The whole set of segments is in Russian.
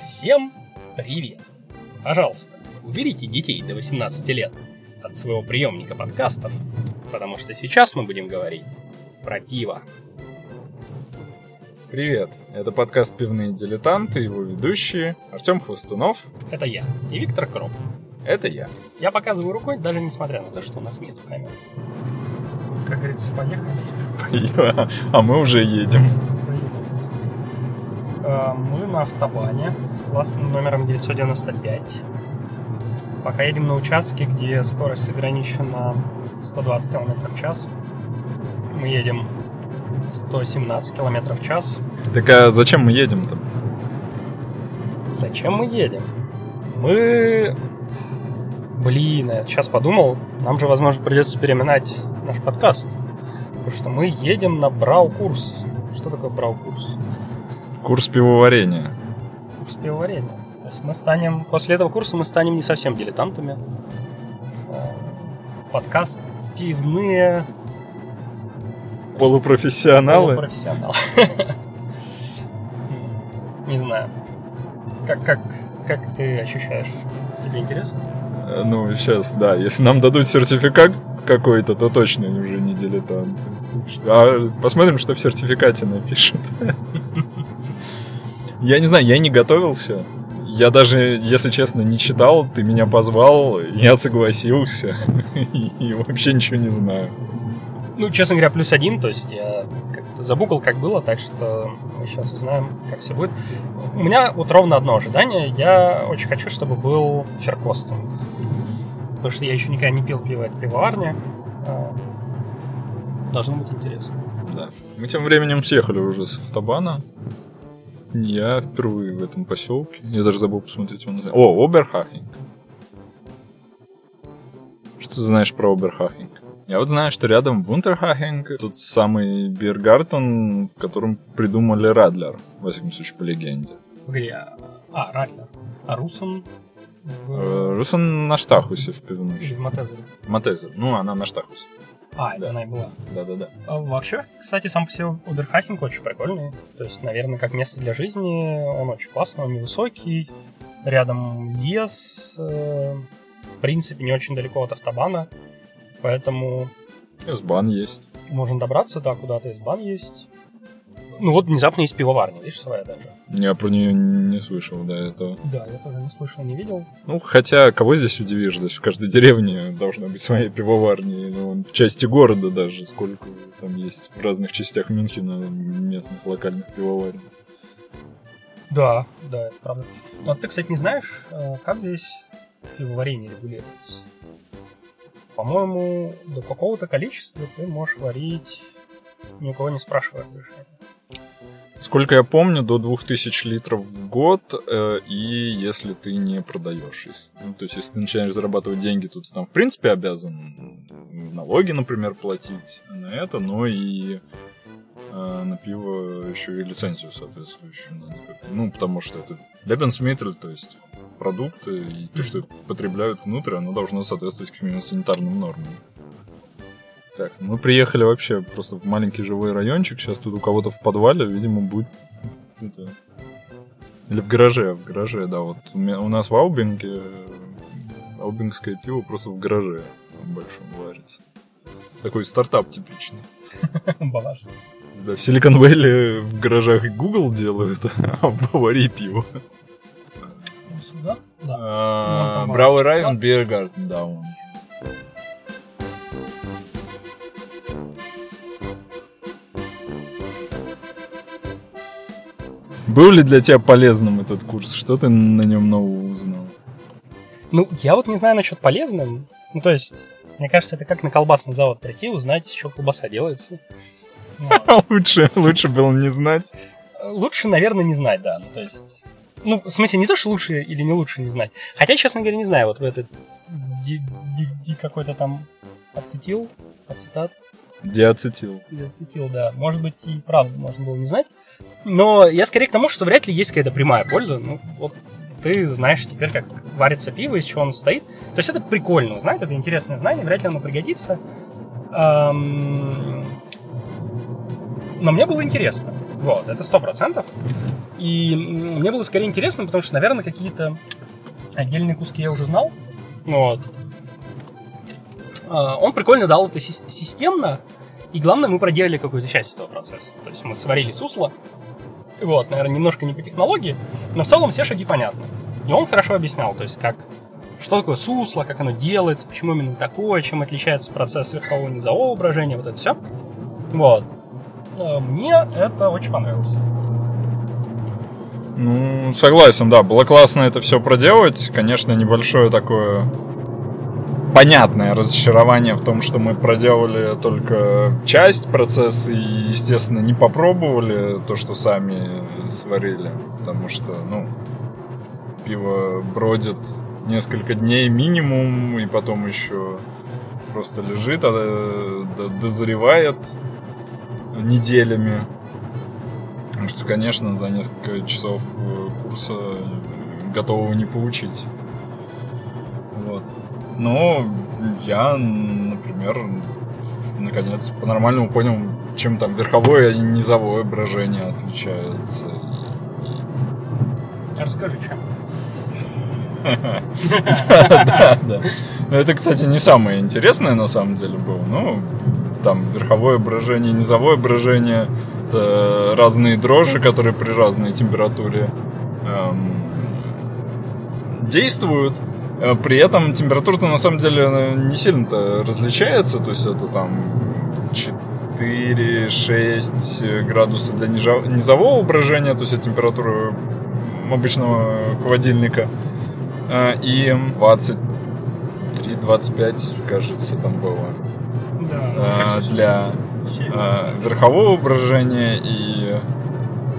Всем привет! Пожалуйста, уберите детей до 18 лет от своего приемника подкастов, потому что сейчас мы будем говорить про пиво. Привет, это подкаст «Пивные дилетанты», его ведущие Артем Хвостунов. Это я и Виктор Кроп. Это я. Я показываю рукой, даже несмотря на то, что у нас нету камеры. Как говорится, поехали. А мы уже едем. Э, Мы на автобане с классным номером 995. Пока едем на участке, где скорость ограничена 120 км в час. Мы едем 117 км в час. Так а зачем мы едем-то? Зачем мы едем? Мы... Блин, я сейчас подумал, нам же, возможно, придется переминать наш подкаст. Потому что мы едем на брау-курс. Что такое брау-курс? Курс пивоварения. Курс пивоварения. То есть мы станем... После этого курса мы станем не совсем дилетантами. Э, Подкаст пивные Полупрофессионалы. профессионал. Не знаю. Как, как, как ты ощущаешь? Тебе интересно? Э, Ну, сейчас, да, если нам дадут сертификат какой-то, то точно уже не дилетанты. А посмотрим, что в сертификате напишут. Я не знаю, я не готовился. Я даже, если честно, не читал, ты меня позвал, я согласился. И вообще ничего не знаю. Ну, честно говоря, плюс один, то есть я как-то забукал, как было, так что мы сейчас узнаем, как все будет. У меня вот ровно одно ожидание. Я очень хочу, чтобы был феркостинг. Потому что я еще никогда не пил пиво от пивоварни. А, Должно быть интересно. Да. Мы тем временем съехали уже с автобана. Я впервые в этом поселке. Я даже забыл посмотреть его название. О, Оберхахинг. Что ты знаешь про Оберхахинг? Я вот знаю, что рядом в Унтерхахинг тот самый Биргартен, в котором придумали Радлер, во всяком случае, по легенде. Где? А, Ратлер. А Русон в... Э, Русон на Штахусе в пивной. Или в Матезере. Матезер. Ну, она на Штахусе. А, это Да. она и была. Да-да-да. А Вообще, кстати, сам по себе Оберхахинг очень прикольный. То есть, наверное, как место для жизни он очень классный, он невысокий. Рядом лес. э, В принципе, не очень далеко от автобана. Поэтому Сбан есть. можно добраться, да, куда-то из бан есть. Ну вот внезапно есть пивоварня, видишь, своя даже. Я про нее не слышал до этого. Да, я тоже не слышал, не видел. Ну, хотя, кого здесь удивишь? Здесь в каждой деревне должна быть своя пивоварня. Ну, в части города даже, сколько там есть в разных частях Мюнхена местных локальных пивоварен. Да, да, это правда. Вот ты, кстати, не знаешь, э, как здесь пивоварение регулируется? По-моему, до какого-то количества ты можешь варить, ни у кого не спрашивая разрешения. Сколько я помню, до 2000 литров в год, э, и если ты не продаешь. Если- Ну, то есть, если ты начинаешь зарабатывать деньги, то ты там, в принципе, обязан налоги, например, платить на это, но и э, на пиво еще и лицензию соответствующую надо как-то. Ну, потому что это Lebensmittel, то есть продукты, и то, что потребляют внутрь, оно должно соответствовать каким-нибудь санитарным нормам. Так, мы приехали вообще просто в маленький живой райончик. Сейчас тут у кого-то в подвале, видимо, будет... это, Или в гараже, в гараже, да. Вот у, нас в Аубинге э, аубингское пиво просто в гараже большом варится. Такой стартап типичный. Баварский. Да, в Силикон Вэлли в гаражах Google делают, а в Баварии пиво. Ну. А, Брауэр Район, Биргартен, да, он. Был ли для тебя полезным этот курс? Что ты на нем нового узнал? Ну, я вот не знаю насчет полезным. Ну, то есть, мне кажется, это как на колбасный завод прийти, узнать, что колбаса делается. Лучше, лучше было не знать. Лучше, наверное, не знать, да. Ну, то есть... Ну, в смысле, не то, что лучше или не лучше не знать. Хотя, честно говоря, не знаю, вот в этот ди- ди- ди- какой-то там ацетил, ацетат, Диацетил. ацетил, да. Может быть, и правда можно было не знать. Но я скорее к тому, что вряд ли есть какая-то прямая польза. Ну, вот ты знаешь теперь, как варится пиво, из чего оно состоит. То есть это прикольно узнать, это интересное знание, вряд ли оно пригодится. Эм, но мне было интересно. Вот, это сто процентов. И мне было скорее интересно, потому что, наверное, какие-то отдельные куски я уже знал. Вот. А, он прикольно дал это системно, и главное, мы проделали какую-то часть этого процесса. То есть мы сварили сусло, вот, наверное, немножко не по технологии, но в целом все шаги понятны. И он хорошо объяснял, то есть как, что такое сусло, как оно делается, почему именно такое, чем отличается процесс верхового низового брожения, вот это все. Вот. А, мне это очень понравилось. Ну, согласен, да. Было классно это все проделать. Конечно, небольшое такое понятное разочарование в том, что мы проделали только часть процесса и, естественно, не попробовали то, что сами сварили. Потому что, ну, пиво бродит несколько дней минимум, и потом еще просто лежит, а, дозревает неделями. Потому что, конечно, за несколько часов э, курса готового не получить. Вот. Но я, например, наконец по-нормальному понял, чем там верховое и низовое брожение отличаются. Расскажи, чем. Да, да, да. Это, кстати, не самое интересное на самом деле было. Ну, там верховое брожение, низовое брожение это разные дрожжи, которые при разной температуре эм, действуют. Э, при этом температура-то на самом деле не сильно-то различается, то есть это там 4-6 градусов для низового брожения, то есть это температура обычного холодильника, э, и 23-25, кажется, там было. Да, э, для э, верхового брожения и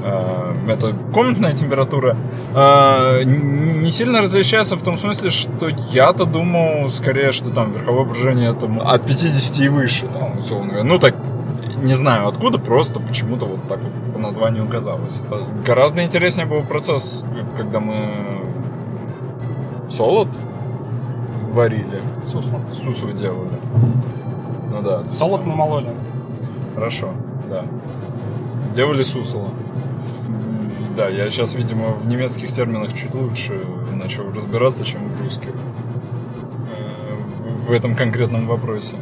э, это комнатная температура не сильно различается в том смысле, что я-то думал скорее, что там верховое брожение это от 50 и выше, там, условно говоря. Ну, так не знаю откуда, просто почему-то вот так вот по названию казалось. Гораздо интереснее был процесс, когда мы солод варили. Сусло. Сусло делали. Ну да. Солод мы мололи. Хорошо, да. Делали сусло. Да, я сейчас, видимо, в немецких терминах чуть лучше начал разбираться, чем в русских. Э, в этом конкретном вопросе.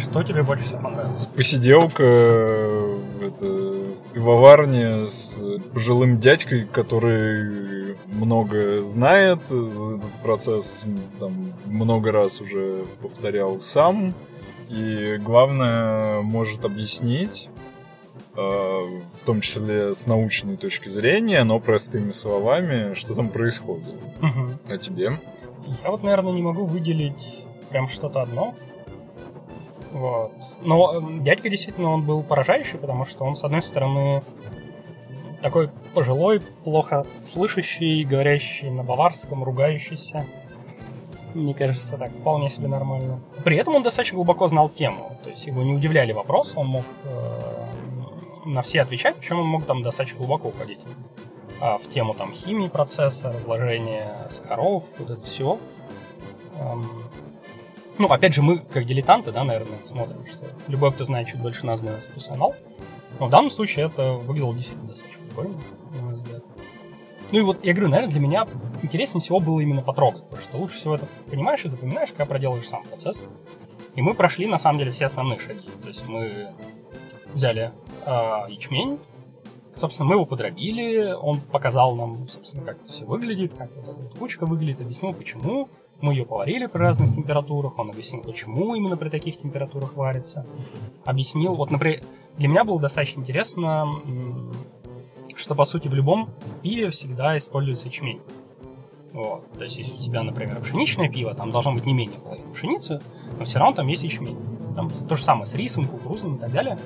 Что тебе больше всего понравилось? Посиделка это, в пивоварне с пожилым дядькой, который много знает, этот процесс там, много раз уже повторял сам. И главное, может объяснить, э, в том числе с научной точки зрения, но простыми словами, что там происходит. Угу. А тебе? Я вот, наверное, не могу выделить прям что-то одно. Вот. Но эм, дядька действительно он был поражающий, потому что он, с одной стороны, такой пожилой, плохо слышащий, говорящий на баварском, ругающийся мне кажется, так вполне себе нормально. При этом он достаточно глубоко знал тему, то есть его не удивляли вопросы, он мог э, на все отвечать, причем он мог там достаточно глубоко уходить а, в тему там химии процесса, разложения сахаров, вот это все. Эм, ну, опять же, мы, как дилетанты, да, наверное, смотрим, что любой, кто знает чуть больше нас, для нас профессионал. Но в данном случае это выглядело действительно достаточно прикольно. Ну и вот, я говорю, наверное, для меня интереснее всего было именно потрогать, потому что лучше всего это понимаешь и запоминаешь, когда проделываешь сам процесс. И мы прошли, на самом деле, все основные шаги. То есть мы взяли э, ячмень, собственно, мы его подробили, он показал нам, собственно, как это все выглядит, как вот эта вот кучка выглядит, объяснил, почему. Мы ее поварили при разных температурах, он объяснил, почему именно при таких температурах варится. Объяснил, вот, например, для меня было достаточно интересно что, по сути, в любом пиве всегда используется ячмень. Вот. То есть, если у тебя, например, пшеничное пиво, там должно быть не менее половины пшеницы, но все равно там есть ячмень. Там то же самое с рисом, кукурузным и так далее.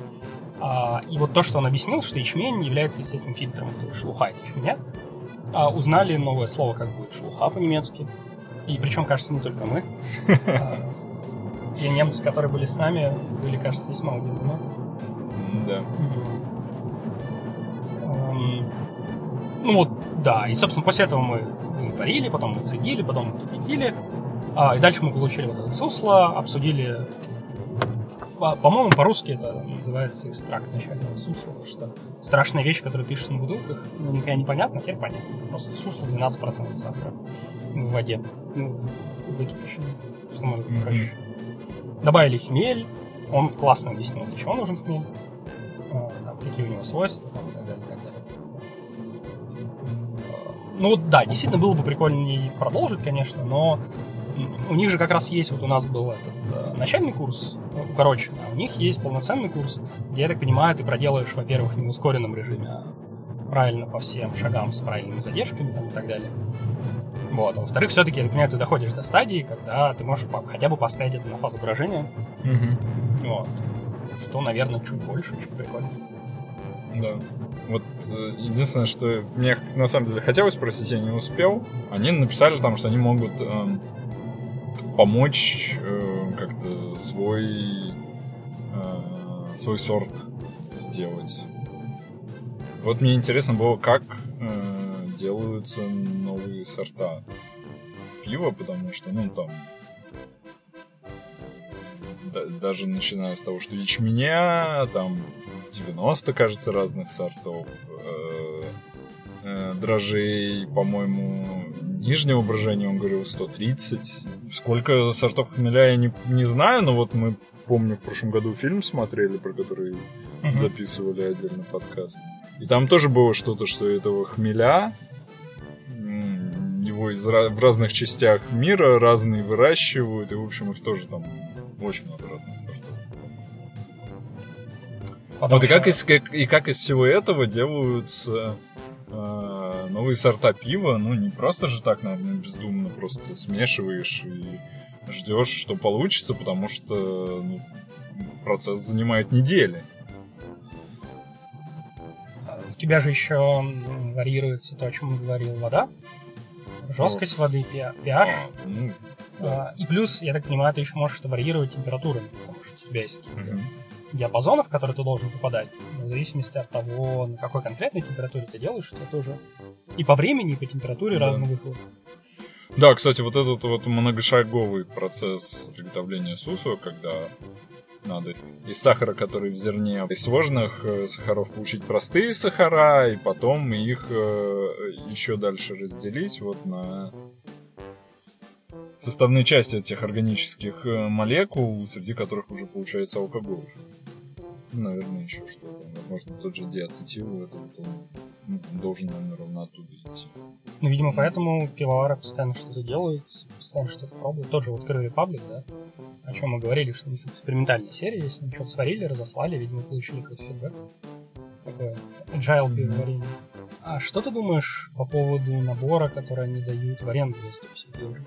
А, и вот то, что он объяснил, что ячмень является естественным фильтром, это шелуха это ячменя, а, узнали новое слово, как будет шелуха по-немецки. И причем, кажется, не только мы. А, те немцы, которые были с нами, были, кажется, весьма удивлены. Да. Ну вот, да. И, собственно, после этого мы сварили, потом мы цедили, потом мы кипятили. А, и дальше мы получили вот это сусло, обсудили по-моему, по-русски это называется экстракт начального сусла, потому что страшная вещь, которая пишется на бутылках, ну, никогда непонятно, хер понятно. Просто сусло 12% сахара в воде, ну, выкипящем, что может быть проще. Mm-hmm. Добавили хмель, он классно объяснил, для чего нужен хмель, а, там, какие у него свойства, там, и так далее. Ну вот да, действительно было бы прикольнее продолжить, конечно, но у них же как раз есть, вот у нас был этот э, начальный курс, ну, короче, а у них есть полноценный курс, где, я так понимаю, ты проделаешь, во-первых, не в ускоренном режиме, а правильно по всем шагам с правильными задержками там, и так далее. Вот. А во-вторых, все-таки, я так понимаю, ты доходишь до стадии, когда ты можешь хотя бы поставить это на фазу брожения. Угу. Вот. Что, наверное, чуть больше, чуть прикольнее. Да. Вот э, единственное, что мне на самом деле хотелось спросить, я не успел. Они написали там, что они могут э, помочь э, как-то свой э, свой сорт сделать. Вот мне интересно было, как э, делаются новые сорта пива, потому что, ну, там да, даже начиная с того, что ячменя, там 90, кажется, разных сортов, э, э, дрожжей, по-моему, нижнего брожения, он говорил 130. Сколько сортов хмеля я не, не знаю, но вот мы, помню, в прошлом году фильм смотрели, про который uh-huh. записывали отдельно подкаст. И там тоже было что-то, что этого хмеля, его из, в разных частях мира разные выращивают, и, в общем, их тоже там очень много разных сортов. Вот, и, как из, как, и как из всего этого делаются э, новые сорта пива, ну, не просто же так, наверное, бездумно, просто смешиваешь и ждешь, что получится, потому что ну, процесс занимает недели. У тебя же еще варьируется то, о чем говорил, вода, жесткость вот. воды, pH. А, ну, да. а, и плюс, я так понимаю, ты еще можешь это варьировать температурами, потому что у тебя есть какие-то угу диапазонов, в которые ты должен попадать, в зависимости от того, на какой конкретной температуре ты делаешь, что тоже и по времени, и по температуре да. разный выхлоп. Да, кстати, вот этот вот многошаговый процесс приготовления сусу, когда надо из сахара, который в зерне, из сложных э, сахаров получить простые сахара, и потом их э, еще дальше разделить вот на составные части этих органических э, молекул, среди которых уже получается алкоголь. Наверное, еще что-то. Возможно, тот же диацетил, это вот он ну, должен, наверное, ровно оттуда идти. Ну, видимо, поэтому пивовары постоянно что-то делают, постоянно что-то пробуют. Тот же вот Крылья Republic, да, о чем мы говорили, что у них экспериментальная серия, если они что-то сварили, разослали, видимо, получили какой-то фидбэк. Такое agile пивоварение. А что ты думаешь по поводу набора, который они дают в аренду за 150 евро?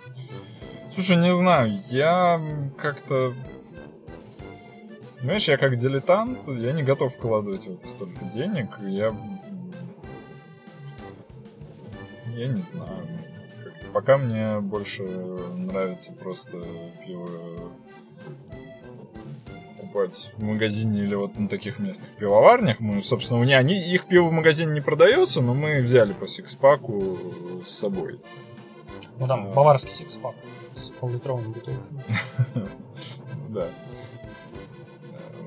Слушай, не знаю, я как-то... Знаешь, я как дилетант, я не готов вкладывать в это столько денег. Я... Я не знаю. Пока мне больше нравится просто пиво покупать в магазине или вот на таких местных пивоварнях. Мы, собственно, у них, они, их пиво в магазине не продается, но мы взяли по сикспаку с собой. Ну там а... баварский сикспак с пол-литровыми бутылками. Да.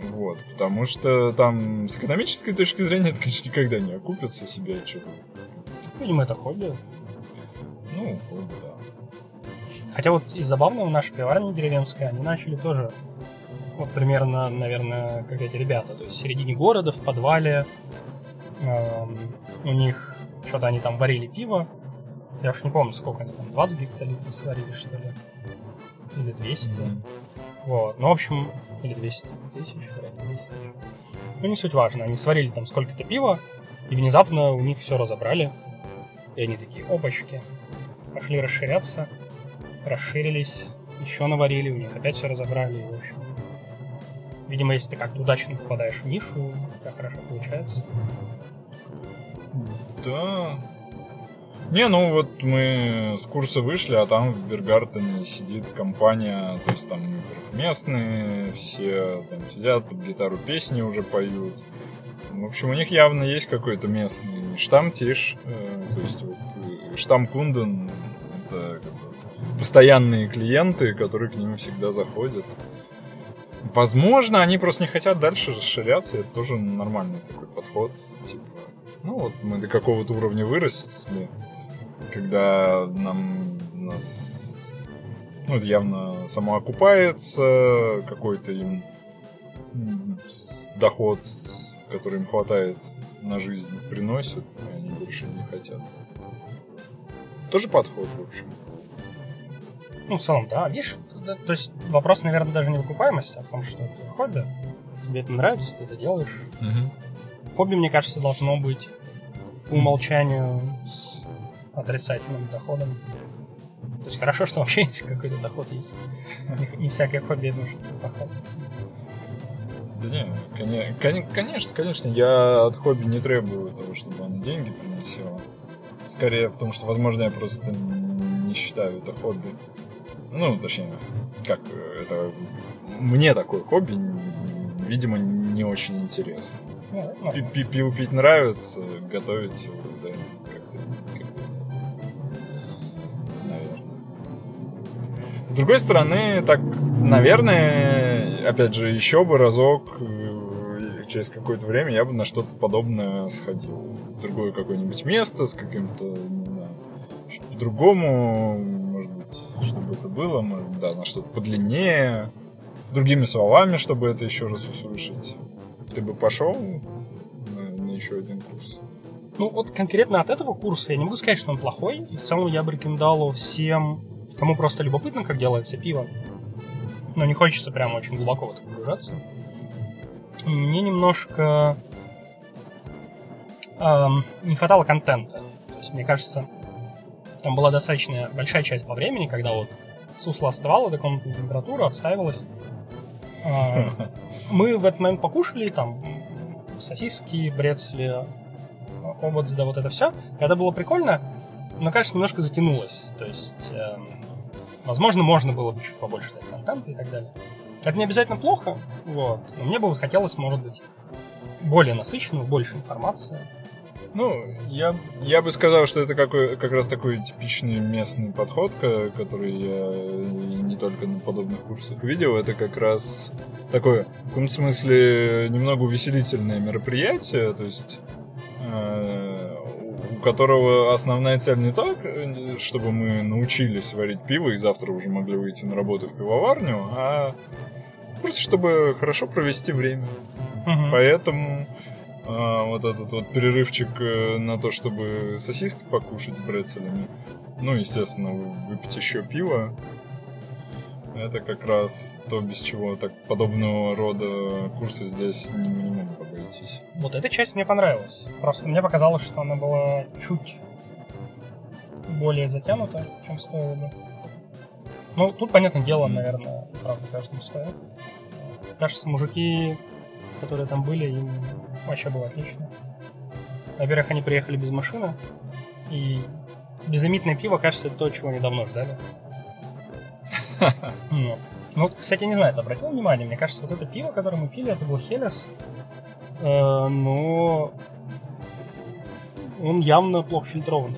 Вот, потому что там с экономической точки зрения это, конечно, никогда не окупится себе что-то. Видимо, это хобби. Ну, хобби, да. Хотя вот из забавного наша пиварня деревенская, они начали тоже вот примерно, наверное, как эти ребята. То есть в середине города, в подвале, эм, у них что-то они там варили пиво. Я уж не помню, сколько они там, 20 гектолитров сварили, что ли. Или 200. Mm-hmm. Вот. Ну, в общем, или 200 тысяч, вряд 200 тысяч. Ну, не суть важно. Они сварили там сколько-то пива, и внезапно у них все разобрали. И они такие, опачки, пошли расширяться, расширились, еще наварили, у них опять все разобрали, в общем, Видимо, если ты как-то удачно попадаешь в нишу, у тебя хорошо получается. Да. Не, ну вот мы с курса вышли, а там в Бергартене сидит компания, то есть там местные, все там сидят, под гитару песни уже поют. В общем, у них явно есть какой-то местный штамтиш, э, то есть вот э, штамм Кунден постоянные клиенты, которые к ним всегда заходят. Возможно, они просто не хотят дальше расширяться, это тоже нормальный такой подход. Типа, ну вот мы до какого-то уровня выросли, когда нам нас ну, это явно самоокупается, какой-то им доход, который им хватает на жизнь, приносит, и они больше не хотят. Тоже подход, в общем. Ну, в целом, да. Видишь, то есть вопрос, наверное, даже не в окупаемости, а в том, что это хобби. Тебе это нравится, ты это делаешь. Угу. Хобби, мне кажется, должно быть по умолчанию с отрицательным доходом. То есть хорошо, что вообще есть какой-то доход есть. Не, не всякое хобби нужно похвастаться. Да не, конечно, конечно, я от хобби не требую того, чтобы оно деньги приносило. Скорее в том, что, возможно, я просто не считаю это хобби. Ну, точнее, как это... Мне такое хобби, видимо, не очень интересно. Ну. Пиво пить нравится, готовить да, как-то, другой стороны, так, наверное, опять же, еще бы разок э, через какое-то время я бы на что-то подобное сходил. В другое какое-нибудь место с каким-то, не знаю, по-другому, может быть, чтобы это было, может, да, на что-то подлиннее, другими словами, чтобы это еще раз услышать. Ты бы пошел на, на еще один курс? Ну, вот конкретно от этого курса я не могу сказать, что он плохой. И в целом я бы рекомендовал всем, кому просто любопытно, как делается пиво, но не хочется прямо очень глубоко в это погружаться. Мне немножко эм, не хватало контента. То есть, мне кажется, там была достаточно большая часть по времени, когда вот сусло остывало до комнатной температуры, отстаивалось. А, мы в этот момент покушали, там, сосиски, брецли, овоц, да вот это все. Это было прикольно, но, кажется, немножко затянулось. То есть, эм, возможно, можно было бы чуть побольше дать контента и так далее. Это не обязательно плохо, вот, но мне бы хотелось, может быть, более насыщенную, больше информации. Ну, я, я бы сказал, что это какой, как раз такой типичный местный подход, который я не только на подобных курсах видел. Это как раз такое, в каком-то смысле, немного увеселительное мероприятие, то есть э, которого основная цель не так, чтобы мы научились варить пиво и завтра уже могли выйти на работу в пивоварню, а просто чтобы хорошо провести время. Мгм. Поэтому а, вот этот вот перерывчик э, на то, чтобы сосиски покушать с брецелями, ну, естественно, вы- выпить еще пиво, это как раз то, без чего так подобного рода курсы здесь не, не могут обойтись. Вот эта часть мне понравилась. Просто мне показалось, что она была чуть более затянута, чем стоило бы. Ну, тут, понятное дело, наверное, правда, каждому свое. Кажется, мужики, которые там были, им вообще было отлично. Во-первых, они приехали без машины, и безлимитное пиво, кажется, это то, чего они давно ждали. Ну, кстати, не знаю, ты обратил внимание? Мне кажется, вот это пиво, которое мы пили, это был Хелес. Э, но он явно плохо фильтрован.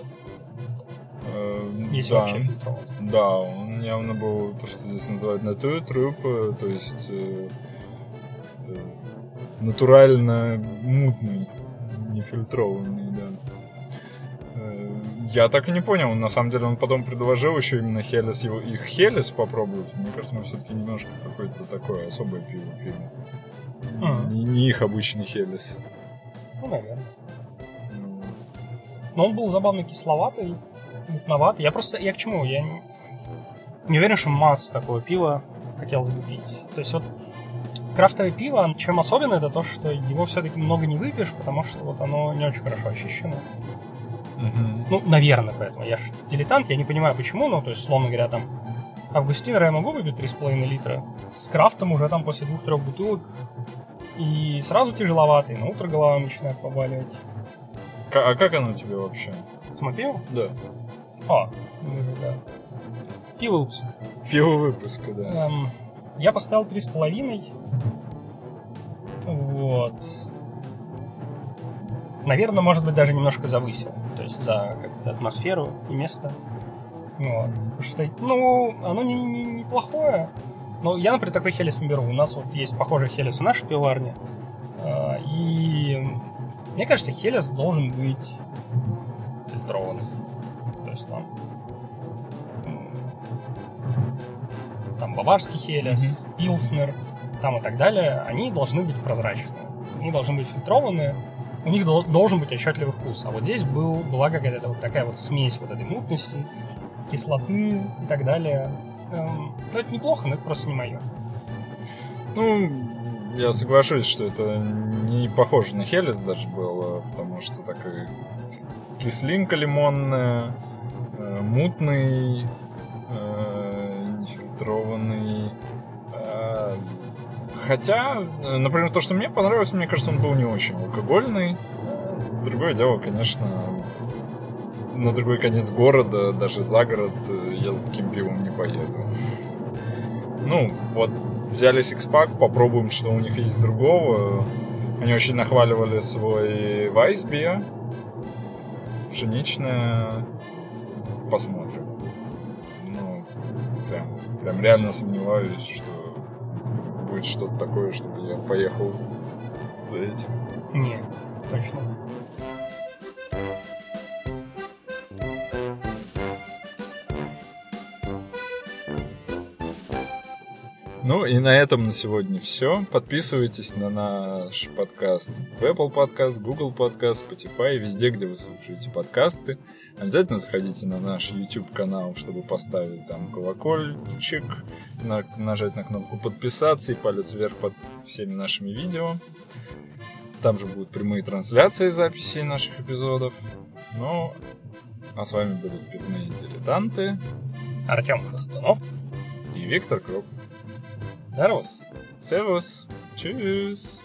Если да. вообще фильтрован. Да, он явно был то, что здесь называют натур труп, э, то есть э, э, натурально мутный, нефильтрованный, да. Я так и не понял, на самом деле он потом предложил еще именно Хелес, его, их Хелес попробовать. Мне кажется, мы все-таки немножко какое-то такое особое пиво пили. Мгм. Не, не их обычный Хелес. Ну, наверное. Но он был забавно кисловатый, мутноватый. Я просто... Я к чему? Я не, не уверен, что масс такого пива хотелось бы пить. То есть вот крафтовое пиво, чем особенно, это то, что его все-таки много не выпьешь, потому что вот оно не очень хорошо очищено. Ну, наверное, поэтому. Я же дилетант, я не понимаю, почему, ну, то есть, словно говоря, там, Августинера я могу выпить 3,5 литра, с крафтом уже там после двух-трех бутылок и сразу тяжеловатый, на утро голова начинает побаливать. А как оно тебе вообще? Самопиво? Да. А, ну, да. Пиво выпуск. Пиво выпуска, да. Эм, я поставил три с половиной. Вот. Наверное, может быть, даже немножко завысил. То есть за как-то атмосферу и место. Вот. Что, ну, оно не, не, неплохое. Но я, например, такой хелис не беру. У нас вот есть похожий хелис в нашей пиварне. А, И мне кажется, хелис должен быть фильтрованный. То есть там там баварский хелис, пилснер, там и так далее, они должны быть прозрачные. Они должны быть фильтрованные, у них дол- должен быть отчетливый вкус. А вот здесь был, была какая-то вот такая вот смесь вот этой мутности, кислоты и так далее. Эм, ну, это неплохо, но это просто не мое. Ну, я соглашусь, что это не похоже на Хелис даже было, потому что такая кислинка лимонная, э, мутный, э, нефильтрованный. Хотя, э, например, то, что мне понравилось, мне кажется, он был не очень алкогольный. Другое дело, конечно, на другой конец города, даже за город, э, я за таким пивом не поеду. Ну, вот взяли сикспак, попробуем, что у них есть другого. Они очень нахваливали свой Вайсбия. Пшеничное. Посмотрим. Ну, прям, прям реально сомневаюсь, что что-то такое, чтобы я поехал за этим. Не, точно. Ну и на этом на сегодня все. Подписывайтесь на наш подкаст в Apple Podcast, Google Podcast, Spotify, везде, где вы слушаете подкасты. Обязательно заходите на наш YouTube канал, чтобы поставить там колокольчик, на- нажать на кнопку подписаться и палец вверх под всеми нашими видео. Там же будут прямые трансляции записей наших эпизодов. Ну, а с вами были пивные дилетанты Артем Хвостунов. и Виктор Круг. Servus. Servus. Tschüss.